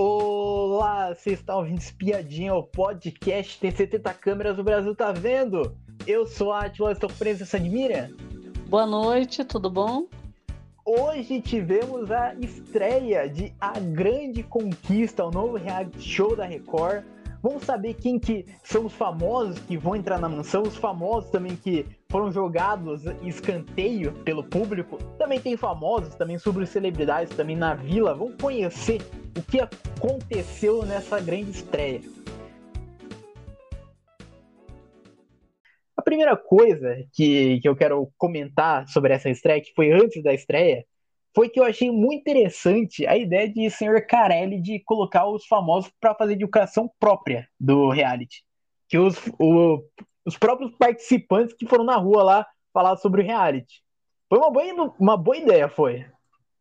Olá, vocês estão ouvindo Espiadinha, o podcast tem 70 câmeras, o Brasil tá vendo. Eu sou a Atila, estou preso, você admira? Boa noite, tudo bom? Hoje tivemos a estreia de A Grande Conquista, o novo reality show da Record. Vamos saber quem que são os famosos que vão entrar na mansão, os famosos também que foram jogados escanteio pelo público. Também tem famosos também sobre celebridades também na vila. Vamos conhecer o que aconteceu nessa grande estreia. A primeira coisa que, que eu quero comentar sobre essa estreia, que foi antes da estreia, foi que eu achei muito interessante a ideia de senhor Carelli de colocar os famosos para fazer educação própria do reality. Que os, o, os próprios participantes que foram na rua lá falar sobre o reality. Foi uma boa, uma boa ideia, foi.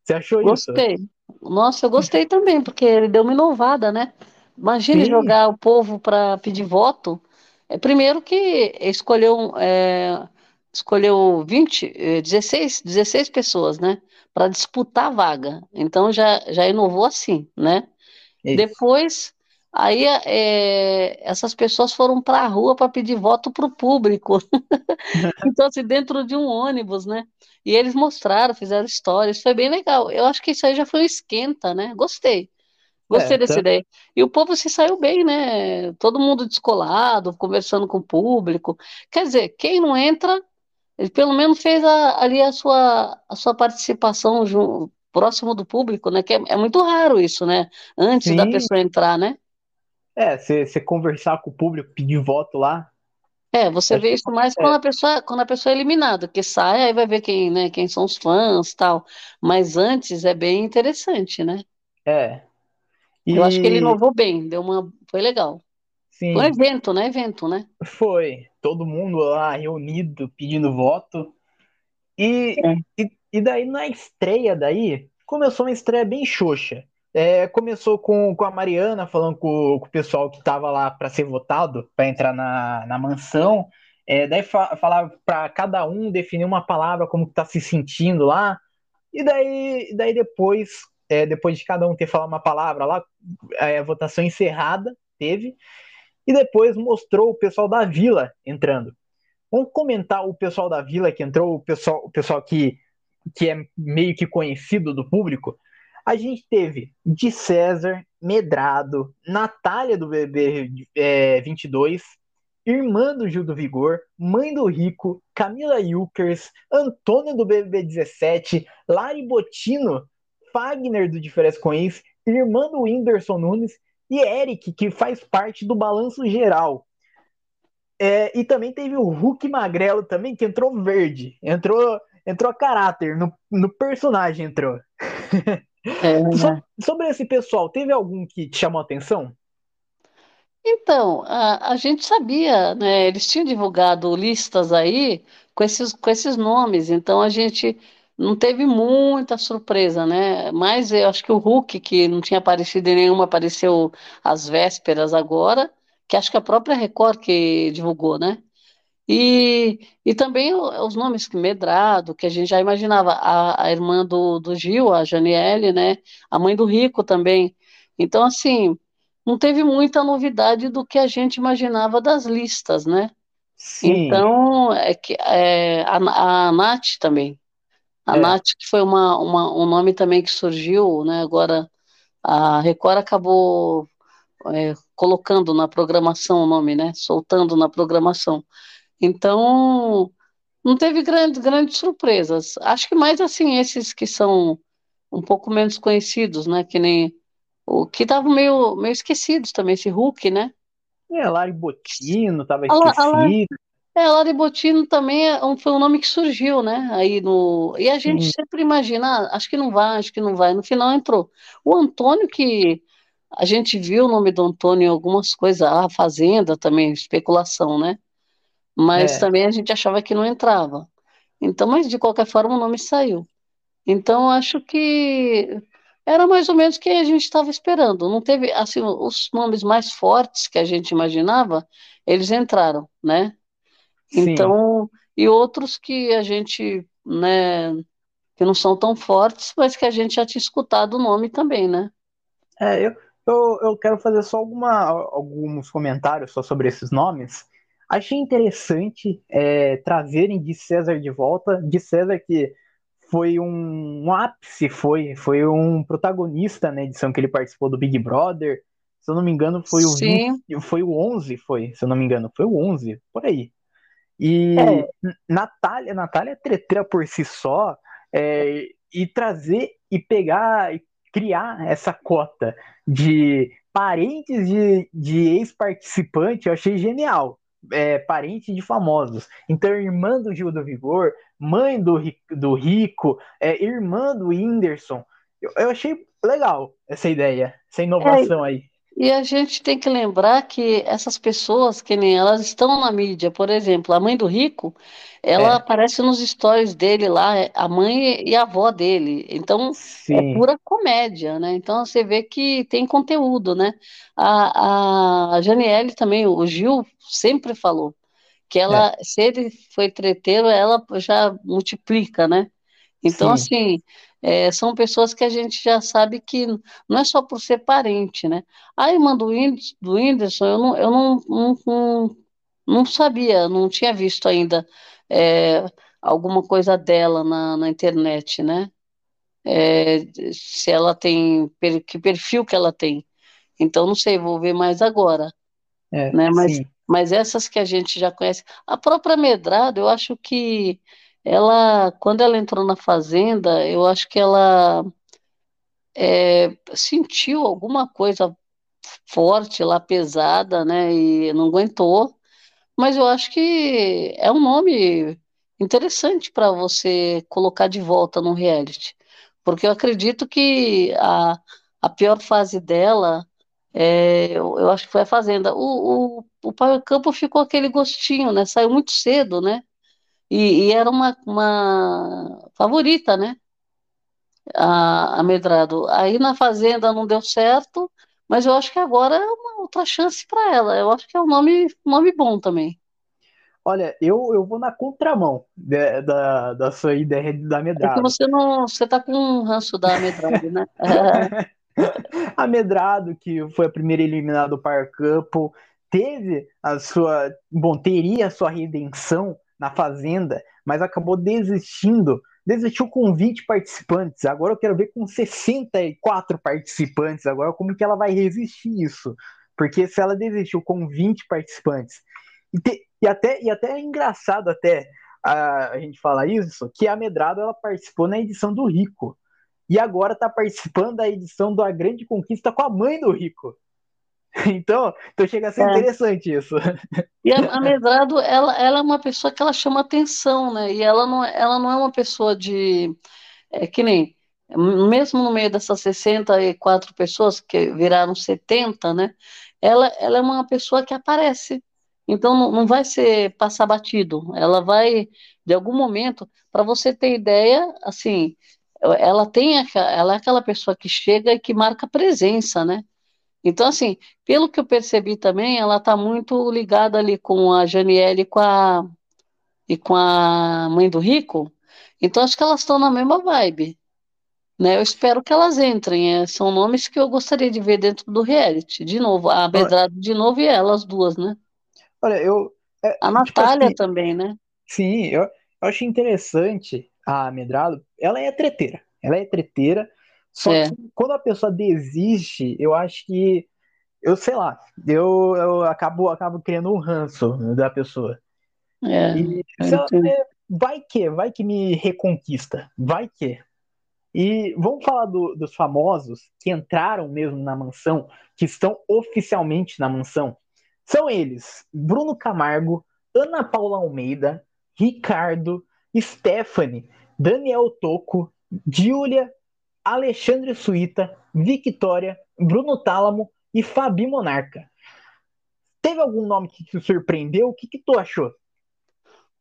Você achou gostei. isso? Gostei. Nossa, eu gostei também, porque ele deu uma inovada, né? Imagine Sim. jogar o povo para pedir voto. É, primeiro que escolheu, é, escolheu 20, 16, 16 pessoas, né? Para disputar a vaga. Então já, já inovou assim, né? Isso. Depois Aí é, essas pessoas foram para a rua para pedir voto para o público. então, assim, dentro de um ônibus, né? E eles mostraram, fizeram histórias, foi bem legal. Eu acho que isso aí já foi um esquenta, né? Gostei. Gostei é, dessa tá... ideia. E o povo se saiu bem, né? Todo mundo descolado, conversando com o público. Quer dizer, quem não entra, ele pelo menos fez a, ali a sua, a sua participação junto, próximo do público, né? Que é, é muito raro isso, né? Antes Sim. da pessoa entrar, né? É, você conversar com o público, pedir voto lá. É, você vê isso mais é. quando a pessoa, quando a pessoa é eliminada, que sai, aí vai ver quem, né, quem são os fãs tal. Mas antes é bem interessante, né? É. E... Eu acho que ele inovou bem, deu uma. Foi legal. Sim. Foi um evento, né? Evento, né? Foi. Todo mundo lá reunido pedindo voto. E, é. e, e daí na estreia daí, começou uma estreia bem xoxa. É, começou com, com a Mariana falando com, com o pessoal que estava lá para ser votado, para entrar na, na mansão. É, daí fa falar para cada um definir uma palavra, como está se sentindo lá. E daí, daí depois, é, depois de cada um ter falado uma palavra lá, é, a votação encerrada teve. E depois mostrou o pessoal da vila entrando. Vamos comentar o pessoal da vila que entrou, o pessoal, o pessoal que, que é meio que conhecido do público. A gente teve de César, Medrado, Natália do BB é, 22, irmã do Gil do Vigor, mãe do Rico, Camila Yukers, Antônio do BBB 17, Lari Botino, Fagner do Diferença com Isso, irmã do Whindersson Nunes e Eric, que faz parte do Balanço Geral. É, e também teve o Hulk Magrelo também, que entrou verde. Entrou, entrou a caráter, no, no personagem entrou. É, né? sobre esse pessoal, teve algum que te chamou a atenção? Então, a, a gente sabia, né? Eles tinham divulgado listas aí com esses, com esses nomes, então a gente não teve muita surpresa, né? Mas eu acho que o Hulk, que não tinha aparecido em nenhuma, apareceu às vésperas agora, que acho que a própria Record que divulgou, né? E, e também os nomes que Medrado, que a gente já imaginava, a, a irmã do, do Gil, a Janiele, né? A mãe do Rico também. Então, assim, não teve muita novidade do que a gente imaginava das listas, né? Sim. Então, é que é, a, a Nath também. A é. Nath, que foi uma, uma, um nome também que surgiu, né? Agora, a Record acabou é, colocando na programação o nome, né? Soltando na programação. Então, não teve grandes, grandes surpresas. Acho que mais assim, esses que são um pouco menos conhecidos, né? Que nem o que estavam meio, meio esquecidos também, esse Hulk, né? É, Lari Botino estava esquecido. É, Lari Botino também é um, foi um nome que surgiu, né? Aí no e a gente Sim. sempre imagina, ah, acho que não vai, acho que não vai. No final entrou o Antônio que a gente viu o nome do Antônio em algumas coisas, a Fazenda também, especulação, né? Mas é. também a gente achava que não entrava. Então, mas de qualquer forma o nome saiu. Então, acho que era mais ou menos o que a gente estava esperando. Não teve, assim, os nomes mais fortes que a gente imaginava, eles entraram, né? Sim. Então, e outros que a gente, né, que não são tão fortes, mas que a gente já tinha escutado o nome também, né? É, eu, eu, eu quero fazer só alguma, alguns comentários só sobre esses nomes. Achei interessante é, trazerem de César de volta, de César que foi um, um, ápice, foi, foi um protagonista na edição que ele participou do Big Brother. Se eu não me engano, foi o, 20, foi o 11, foi, se eu não me engano, foi o 11, por aí. E é. Natália, Natália é treteira por si só, é, e trazer e pegar e criar essa cota de parentes de, de ex-participante, eu achei genial. É, parente de famosos. Então, irmã do Gil do Vigor, mãe do, do Rico, é, irmã do Whindersson. Eu, eu, achei legal essa ideia, essa inovação é, aí. E a gente tem que lembrar que essas pessoas, que nem elas estão na mídia, por exemplo, a mãe do Rico, ela é. aparece nos stories dele lá, a mãe e a avó dele. Então, é Sim. é pura comédia, né? Então, você vê que tem conteúdo, né? A, a Janiele também, o Gil sempre falou que ela, é. se ele foi treteiro, ela já multiplica, né? Então, Sim. assim, é, são pessoas que a gente já sabe que não é só por ser parente, né? A irmã do, do Whindersson, eu, não, eu não, não, não, não sabia, não tinha visto ainda é, alguma coisa dela na, na internet, né? É, se ela tem, que perfil que ela tem. Então, não sei, vou ver mais agora. É, né? Mas, mas essas que a gente já conhece. A própria Medrado, eu acho que ela, quando ela entrou na fazenda, eu acho que ela é, sentiu alguma coisa forte lá, pesada, né? E não aguentou. Mas eu acho que é um nome interessante para você colocar de volta no reality. Porque eu acredito que a, a pior fase dela, é, eu, eu, acho que foi a Fazenda. O, o, o Campo ficou aquele gostinho, né? Saiu muito cedo, né? E, e era uma, uma favorita, né? A, a Medrado. Aí na Fazenda não deu certo, mas eu acho que agora é uma outra chance para ela. Eu acho que é um nome, nome bom também. Olha, eu, eu vou na contramão de, da, da sua ideia da Medrado. Porque você não. Você tá com um ranço da Medrado, né? a Medrado, que foi a primeira eliminada do Par Campo, teve a sua. Bom, teria a sua redenção na Fazenda, mas acabou desistindo. Desistiu com 20 participantes. Agora eu quero ver com 64 participantes. Agora, como que ela vai resistir isso? Porque se ela desistiu com 20 participantes. E, te, e até, e até é engraçado até a, a, gente falar isso, que a Medrado ela participou na edição do Rico. E agora está participando da edição da Grande Conquista com a mãe do Rico. Então, então chega a ser é. interessante isso. E a, a Medrado, ela, ela é uma pessoa que ela chama atenção, né? E ela não, ela não é uma pessoa de. É, que nem. Mesmo no meio dessas 64 pessoas, que viraram 70, né? Ela, ela é uma pessoa que aparece. Então, não, não vai ser passar batido. Ela vai, de algum momento, para você ter ideia, assim, ela tem ela é aquela pessoa que chega e que marca presença, né? Então, assim, pelo que eu percebi também, ela está muito ligada ali com a Janiele e com a, e com a mãe do Rico. Então, acho que elas estão na mesma vibe. Né? Eu espero que elas entrem. É, são nomes que eu gostaria de ver dentro do reality. De novo, a Bedrado de novo e elas duas, né? Olha, eu. É, a tipo Natália assim, também, né? Sim, eu, eu acho interessante a Medrado. Ela é treteira. Ela é treteira. Só é. que quando a pessoa desiste, eu acho que. Eu sei lá, eu, eu acabo, acabo criando um ranço da pessoa. É, e se ela, vai que, vai que me reconquista, vai que. E vamos falar do, dos famosos que entraram mesmo na mansão, que estão oficialmente na mansão. São eles: Bruno Camargo, Ana Paula Almeida, Ricardo, Stephanie, Daniel Toco, Júlia Alexandre Suíta, Victoria, Bruno Tálamo e Fabi Monarca. Teve algum nome que te surpreendeu? O que, que tu achou?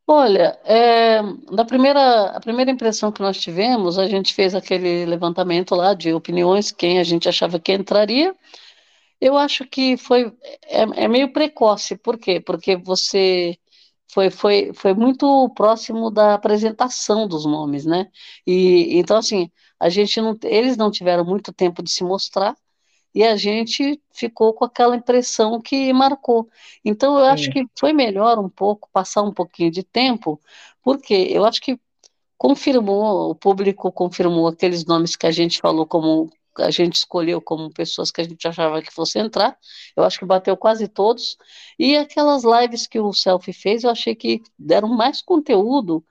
Olha, é, da primeira, a primeira impressão que nós tivemos, a gente fez aquele levantamento lá de opiniões, quem a gente achava que entraria. Eu acho que foi é, é meio precoce, por quê? Porque você foi, foi, foi muito próximo da apresentação dos nomes, né? E então assim, a gente não, eles não tiveram muito tempo de se mostrar, e a gente ficou com aquela impressão que marcou. Então, eu Sim. acho que foi melhor um pouco, passar um pouquinho de tempo, porque eu acho que confirmou, o público confirmou aqueles nomes que a gente falou como a gente escolheu como pessoas que a gente achava que fosse entrar. Eu acho que bateu quase todos. E aquelas lives que o Selfie fez, eu achei que deram mais conteúdo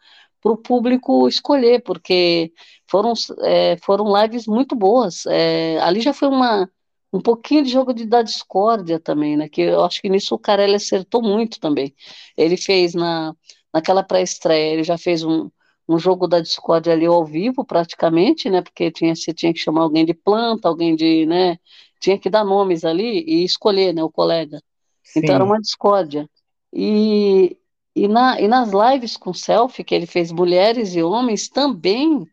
para o público escolher, porque foram, é, foram lives muito boas. É, ali já foi uma, um pouquinho de jogo de, da discórdia também, né? Que eu acho que nisso o Carelli acertou muito também. Ele fez na, naquela pré-estreia, ele já fez um, um jogo da discórdia ali ao vivo, praticamente, né? Porque tinha, você tinha que chamar alguém de planta, alguém de, né? Tinha que dar nomes ali e escolher, né? O colega. Sim. Então era uma discórdia. E, e, na, e nas lives com selfie que ele fez mulheres e homens também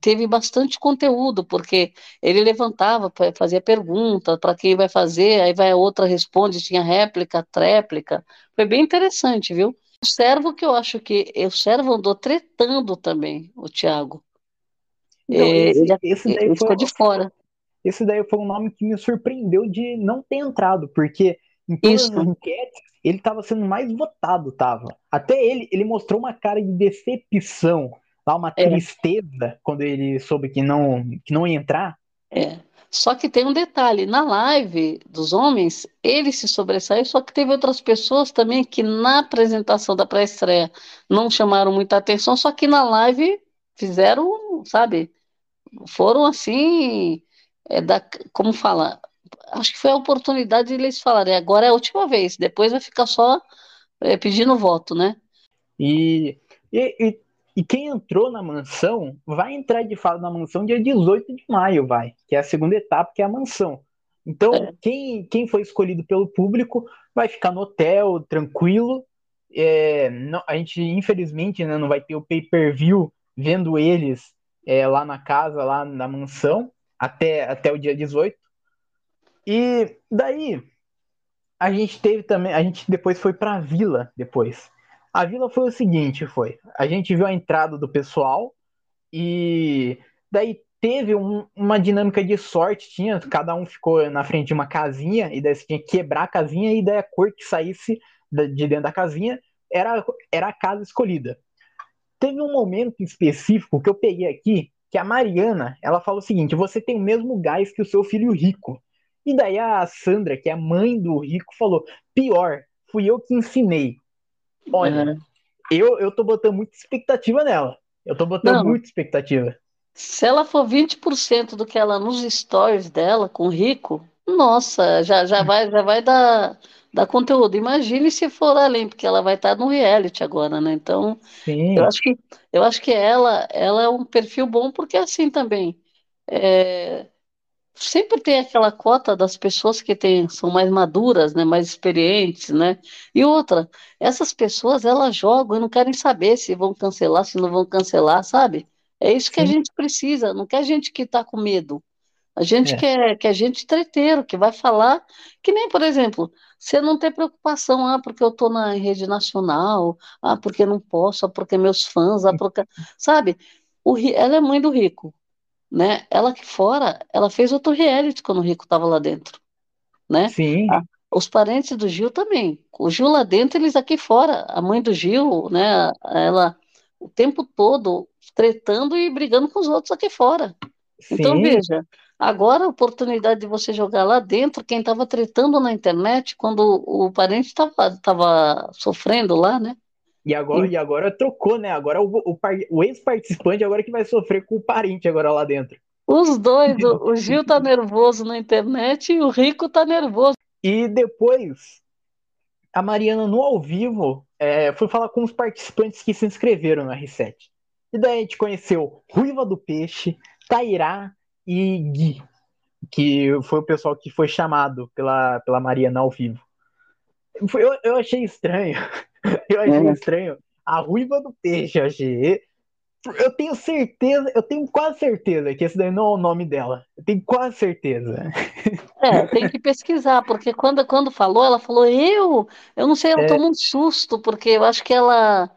teve bastante conteúdo, porque ele levantava, fazia pergunta para quem vai fazer, aí vai a outra responde, tinha réplica, tréplica. Foi bem interessante, viu? O servo que eu acho que o servo andou tretando também, o Thiago. Não, é, esse, ele, daí ele foi, ficou de fora. Esse daí foi um nome que me surpreendeu de não ter entrado, porque em todas Isso. as enquetes ele estava sendo mais votado, tava. Até ele, ele mostrou uma cara de decepção, lá uma é. tristeza quando ele soube que não que não ia entrar. É. Só que tem um detalhe, na live dos homens, ele se sobressaiu, só que teve outras pessoas também que na apresentação da pré-estreia não chamaram muita atenção, só que na live fizeram, sabe, foram assim, é da, como fala, acho que foi a oportunidade de eles falarem, agora é a última vez, depois vai ficar só é, pedindo voto, né? E, e, e e quem entrou na mansão vai entrar de fato na mansão dia 18 de maio, vai, que é a segunda etapa, que é a mansão. Então, é. quem, quem foi escolhido pelo público vai ficar no hotel, tranquilo. É, não, a gente, infelizmente, né, não vai ter o pay-per-view vendo eles é, lá na casa, lá na mansão, até, até o dia 18. E daí, a gente teve também, a gente depois foi para a vila, depois. A vila foi o seguinte, foi. A gente viu a entrada do pessoal e daí teve um, uma dinâmica de sorte, tinha, cada um ficou na frente de uma casinha e daí você tinha que quebrar a casinha e daí a cor que saísse de dentro da casinha era, era a casa escolhida. Teve um momento específico que eu peguei aqui, que a Mariana, ela falou o seguinte, você tem o mesmo gás que o seu filho rico. E daí a Sandra, que é a mãe do rico, falou, pior, fui eu que ensinei. Olha, uhum. eu, eu tô botando muita expectativa nela. Eu tô botando Não. muita expectativa. Se ela for 20% do que ela nos stories dela com o Rico, nossa, já, já vai já vai dar, dar conteúdo. Imagine se for além, porque ela vai estar no reality agora, né? Então, Sim. eu acho que eu acho que ela ela é um perfil bom porque é assim também. É, sempre tem aquela cota das pessoas que tem, são mais maduras, né, mais experientes, né? E outra, essas pessoas elas jogam e não querem saber se vão cancelar, se não vão cancelar, sabe? É isso que Sim. a gente precisa, não quer gente que está com medo. A gente é. quer, quer gente treteiro, que vai falar, que nem, por exemplo, você não tem preocupação, ah, porque eu estou na rede nacional, ah, porque não posso, ah, porque meus fãs, ah, porque... Sabe? O, ela é mãe do rico né? Ela aqui fora, ela fez outro reality quando o Rico estava lá dentro, né? Sim. os parentes do Gil também. O Gil lá dentro, eles aqui fora. A mãe do Gil, né? Ela o tempo todo tretando e brigando com os outros aqui fora. Então, Sim. Então veja, agora a oportunidade de você jogar lá dentro, quem estava tretando na internet quando o parente estava sofrendo lá, né? E agora, e agora trocou, né? Agora o, o, o ex-participante agora que vai sofrer com o parente agora lá dentro. Os dois, o, o Gil tá nervoso na internet e o Rico tá nervoso. E depois, a Mariana no ao vivo é, foi falar com os participantes que se inscreveram no R7. E daí a gente conheceu Ruiva do Peixe, Tairá e Gui, que foi o pessoal que foi chamado pela, pela Mariana ao vivo. Eu, eu achei estranho Eu achei é. estranho. A ruiva do peixe, eu achei. Eu tenho certeza, eu tenho quase certeza que esse daí não é o nome dela. Eu tenho quase certeza. É, tem que pesquisar, porque quando, quando falou, ela falou, eu? Eu não sei, ela é... tomou um susto, porque eu acho que ela,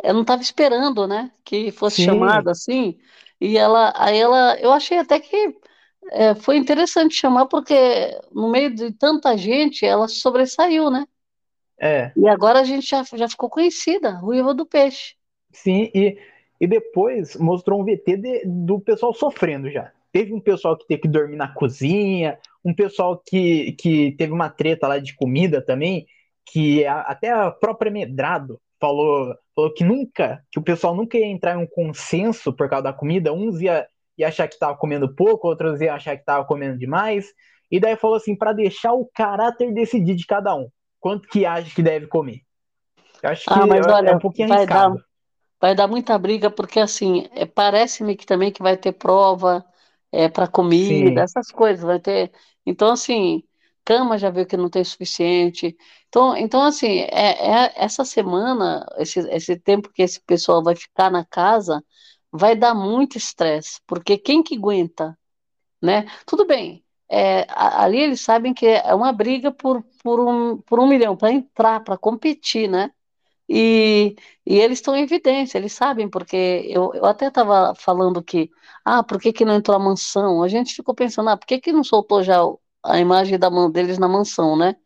ela não estava esperando, né? Que fosse Sim. chamada assim. E ela, aí ela, eu achei até que é, foi interessante chamar porque no meio de tanta gente ela sobressaiu, né? É. E agora a gente já, já ficou conhecida, Ruiva do Peixe. Sim, e, e depois mostrou um VT de, do pessoal sofrendo já. Teve um pessoal que teve que dormir na cozinha, um pessoal que, que teve uma treta lá de comida também, que a, até a própria Medrado falou, falou que nunca, que o pessoal nunca ia entrar em um consenso por causa da comida, uns ia, ia achar que estava comendo pouco, outros iam achar que estava comendo demais, e daí falou assim, para deixar o caráter decidir de cada um quanto que acha que deve comer. Eu acho Ah, que mas é, é olha, um pouquinho vai dar, arriscado. vai dar muita briga, porque assim, é, parece-me que também que vai ter prova é, para comida, Sim, essas coisas, vai ter. Então, assim, cama já viu que não tem suficiente. Então, então assim, é, é- essa semana, esse, esse tempo que esse pessoal vai ficar na casa, vai dar muito estresse, porque quem que aguenta? né? Tudo bem. É, ali eles sabem que é uma briga por, por um, por um milhão, para entrar, para competir, né? E, e eles estão em evidência, eles sabem, porque eu, eu até estava falando que, ah, por que que não entrou a mansão? A gente ficou pensando, ah, por que que não soltou já a imagem da mão deles na mansão, né?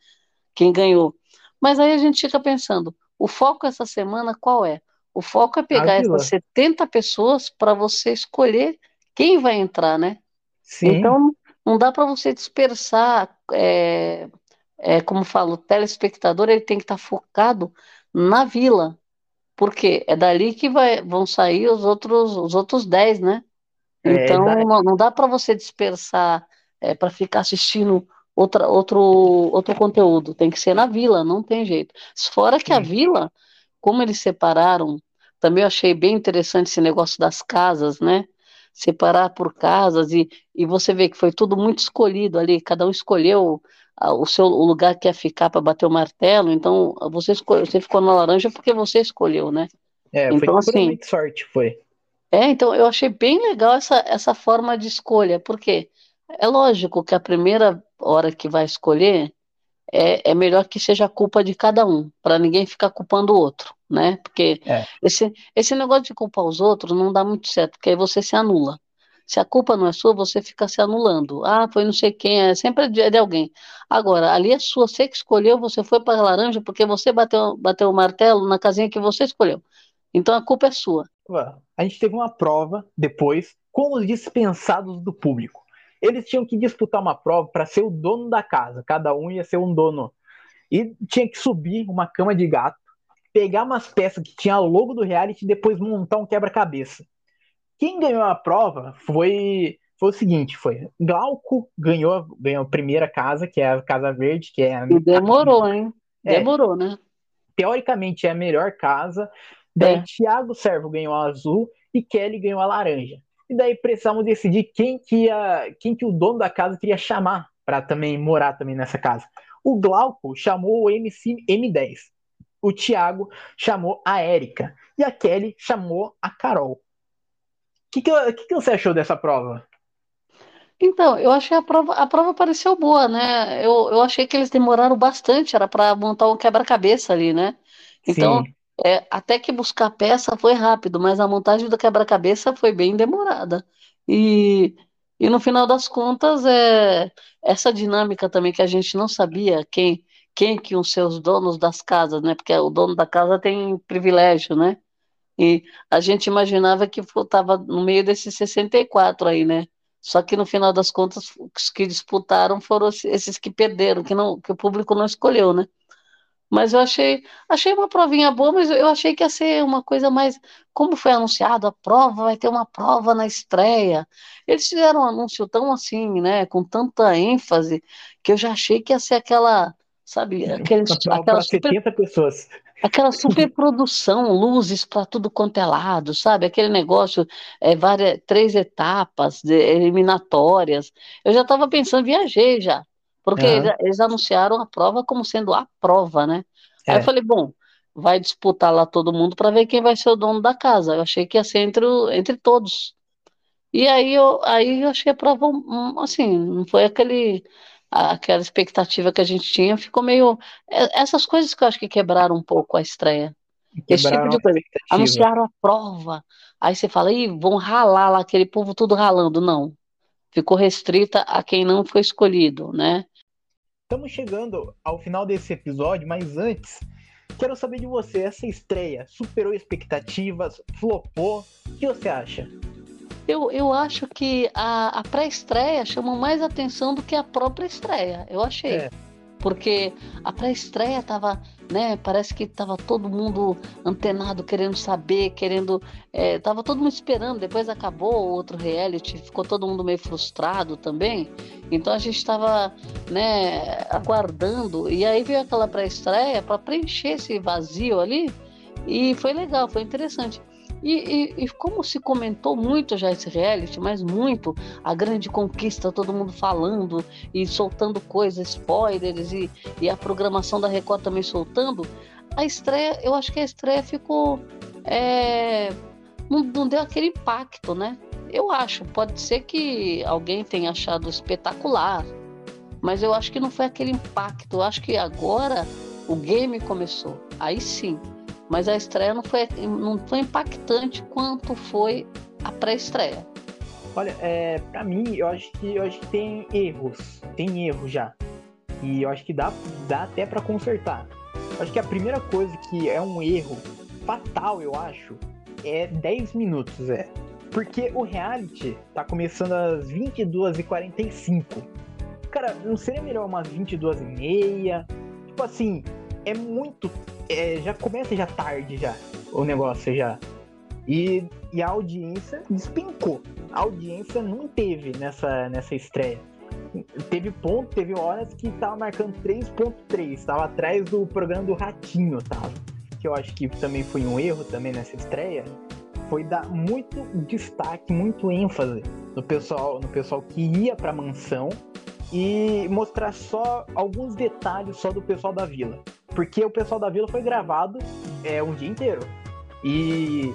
Quem ganhou. Mas aí a gente fica pensando, o foco essa semana qual é? O foco é pegar essas Vila. 70 pessoas para você escolher quem vai entrar, né? Sim, Então, não dá para você dispersar, é, é, como falo, o telespectador ele tem que estar focado na vila, porque é dali que vai, vão sair os outros, os outros 10, né? é, Então, não, não dá para você dispersar, para ficar assistindo outra, outro, outro conteúdo, tem que ser na vila, não tem jeito. Fora que a vila, como eles separaram, também eu achei bem interessante esse negócio das casas, né? Separar por casas e, e você vê que foi tudo muito escolhido ali, cada um escolheu ah, o seu o lugar que ia ficar para bater o martelo, então você, escolheu, você ficou na laranja porque você escolheu, né? é, foi Então, assim, puramente sorte, foi. é, então eu achei bem legal essa, essa forma de escolha, porque é lógico que a primeira hora que vai escolher é, é melhor que seja a culpa de cada um, para ninguém ficar culpando o outro, né? Porque É, esse, esse negócio de culpar os outros não dá muito certo, porque aí você se anula. Se a culpa não é sua, você fica se anulando. Ah, foi não sei quem, é sempre de, de alguém. Agora, ali é sua, você que escolheu, você foi para a laranja porque você bateu, bateu o martelo na casinha que você escolheu. Então a culpa é sua. A gente teve uma prova depois com os dispensados do público. Eles tinham que disputar uma prova para ser o dono da casa, cada um ia ser um dono. E tinha que subir uma cama de gato, pegar umas peças que tinha logo do reality e depois montar um quebra-cabeça. Quem ganhou a prova foi, foi o seguinte, foi Glauco ganhou, ganhou a primeira casa, que é a Casa Verde, que é a, E demorou, hein? é, Demorou, né? teoricamente é a melhor casa. Daí É. Thiago Servo ganhou a azul e Kelly ganhou a laranja. E daí precisamos decidir quem que ia, quem que o dono da casa queria chamar para também morar também nessa casa. O Glauco chamou o MC M10. O Thiago chamou a Érica e a Kelly chamou a Carol. O que, que, que, que você achou dessa prova? Então, eu achei a prova, a prova pareceu boa, né? Eu, eu achei que eles demoraram bastante, era para montar um quebra-cabeça ali, né? Então, Sim, é, até que buscar peça foi rápido, mas a montagem do quebra-cabeça foi bem demorada. E, e no final das contas, é, essa dinâmica também que a gente não sabia quem, quem que iam ser os donos das casas, né? Porque o dono da casa tem privilégio, né? E a gente imaginava que estava no meio desses 64 aí, né? Só que no final das contas, os que disputaram foram esses que perderam, que não, que o público não escolheu, né? Mas eu achei, achei uma provinha boa, mas eu achei que ia ser uma coisa mais, como foi anunciado, a prova vai ter uma prova na estreia. Eles fizeram um anúncio tão assim, né, com tanta ênfase, que eu já achei que ia ser aquela, sabe, aquele, uma prova aquela super 70 pessoas. Aquela superprodução, luzes para tudo quanto é lado, sabe? Aquele negócio, é, várias, três etapas de- eliminatórias. Eu já estava pensando, viajei já, porque eles, Aham, eles anunciaram a prova como sendo a prova, né? Aí eu é, falei, bom, vai disputar lá todo mundo para ver quem vai ser o dono da casa. Eu achei que ia ser entre, o- entre todos. E aí eu, aí eu achei a prova, um, um, assim, não foi aquele, aquela expectativa que a gente tinha, ficou meio. é- Essas coisas que eu acho que quebraram um pouco a estreia. Esse tipo quebraram de coisa. Anunciaram a prova. Aí você fala, ih, vão ralar lá, aquele povo tudo ralando. Não. ficou restrita a quem não foi escolhido, né? Estamos chegando ao final desse episódio, mas antes, quero saber de você, essa estreia superou expectativas, flopou, o que você acha? Eu, eu acho que a, a pré-estreia chamou mais atenção do que a própria estreia, eu achei. É porque a pré-estreia tava, né, parece que tava todo mundo antenado, querendo saber, querendo, é, tava todo mundo esperando, depois acabou o outro reality, ficou todo mundo meio frustrado também, então a gente estava, né, aguardando, e aí veio aquela pré-estreia para preencher esse vazio ali, e foi legal, foi interessante. E, e, e, como se comentou muito já esse reality, mas muito, a grande conquista, todo mundo falando e soltando coisas, spoilers, e, e a programação da Record também soltando, a estreia, eu acho que a estreia ficou. É, não, não deu aquele impacto, né? Eu acho, pode ser que alguém tenha achado espetacular, mas eu acho que não foi aquele impacto. Eu acho que agora o game começou. Aí sim, mas a estreia não foi, não foi impactante quanto foi a pré-estreia. Olha, é, para mim, eu acho que eu acho que tem erros, tem erro já. E eu acho que dá, dá até para consertar. Eu acho que a primeira coisa que é um erro fatal, eu acho, é 10 minutos, é. Porque o reality tá começando às 22h45. Cara, não seria melhor umas 22h30? Tipo assim, é muito é, já começa já tarde já o negócio já. E, e a audiência despencou. A audiência não teve nessa, nessa estreia. Teve ponto, teve horas que tava marcando 3.3, estava atrás do programa do Ratinho, tava. Que eu acho que também foi um erro também nessa estreia. Foi dar muito destaque, muito ênfase no pessoal, no pessoal que ia pra mansão e mostrar só alguns detalhes só do pessoal da vila. Porque o pessoal da vila foi gravado é, um dia inteiro. E,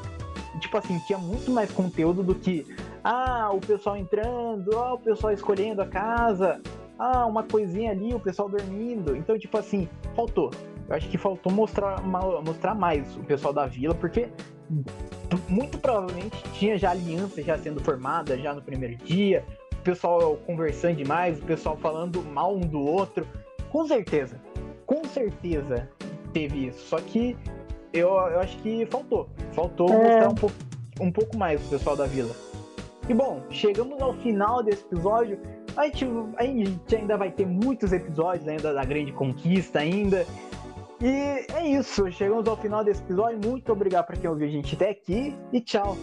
tipo assim, tinha muito mais conteúdo do que, ah, o pessoal entrando, ah, o pessoal escolhendo a casa, ah, uma coisinha ali, o pessoal dormindo. Então, tipo assim, faltou. Eu acho que faltou mostrar, mostrar mais o pessoal da vila, porque muito provavelmente tinha já aliança já sendo formada já no primeiro dia, o pessoal conversando demais, o pessoal falando mal um do outro. Com certeza, com certeza teve isso. Só que eu, eu acho que faltou. Faltou é. mostrar um pouco, um pouco mais o pessoal da vila. E bom, chegamos ao final desse episódio. A gente, a gente ainda vai ter muitos episódios ainda da Grande Conquista ainda. E é isso, chegamos ao final desse episódio. Muito obrigado para quem ouviu a gente até aqui e tchau.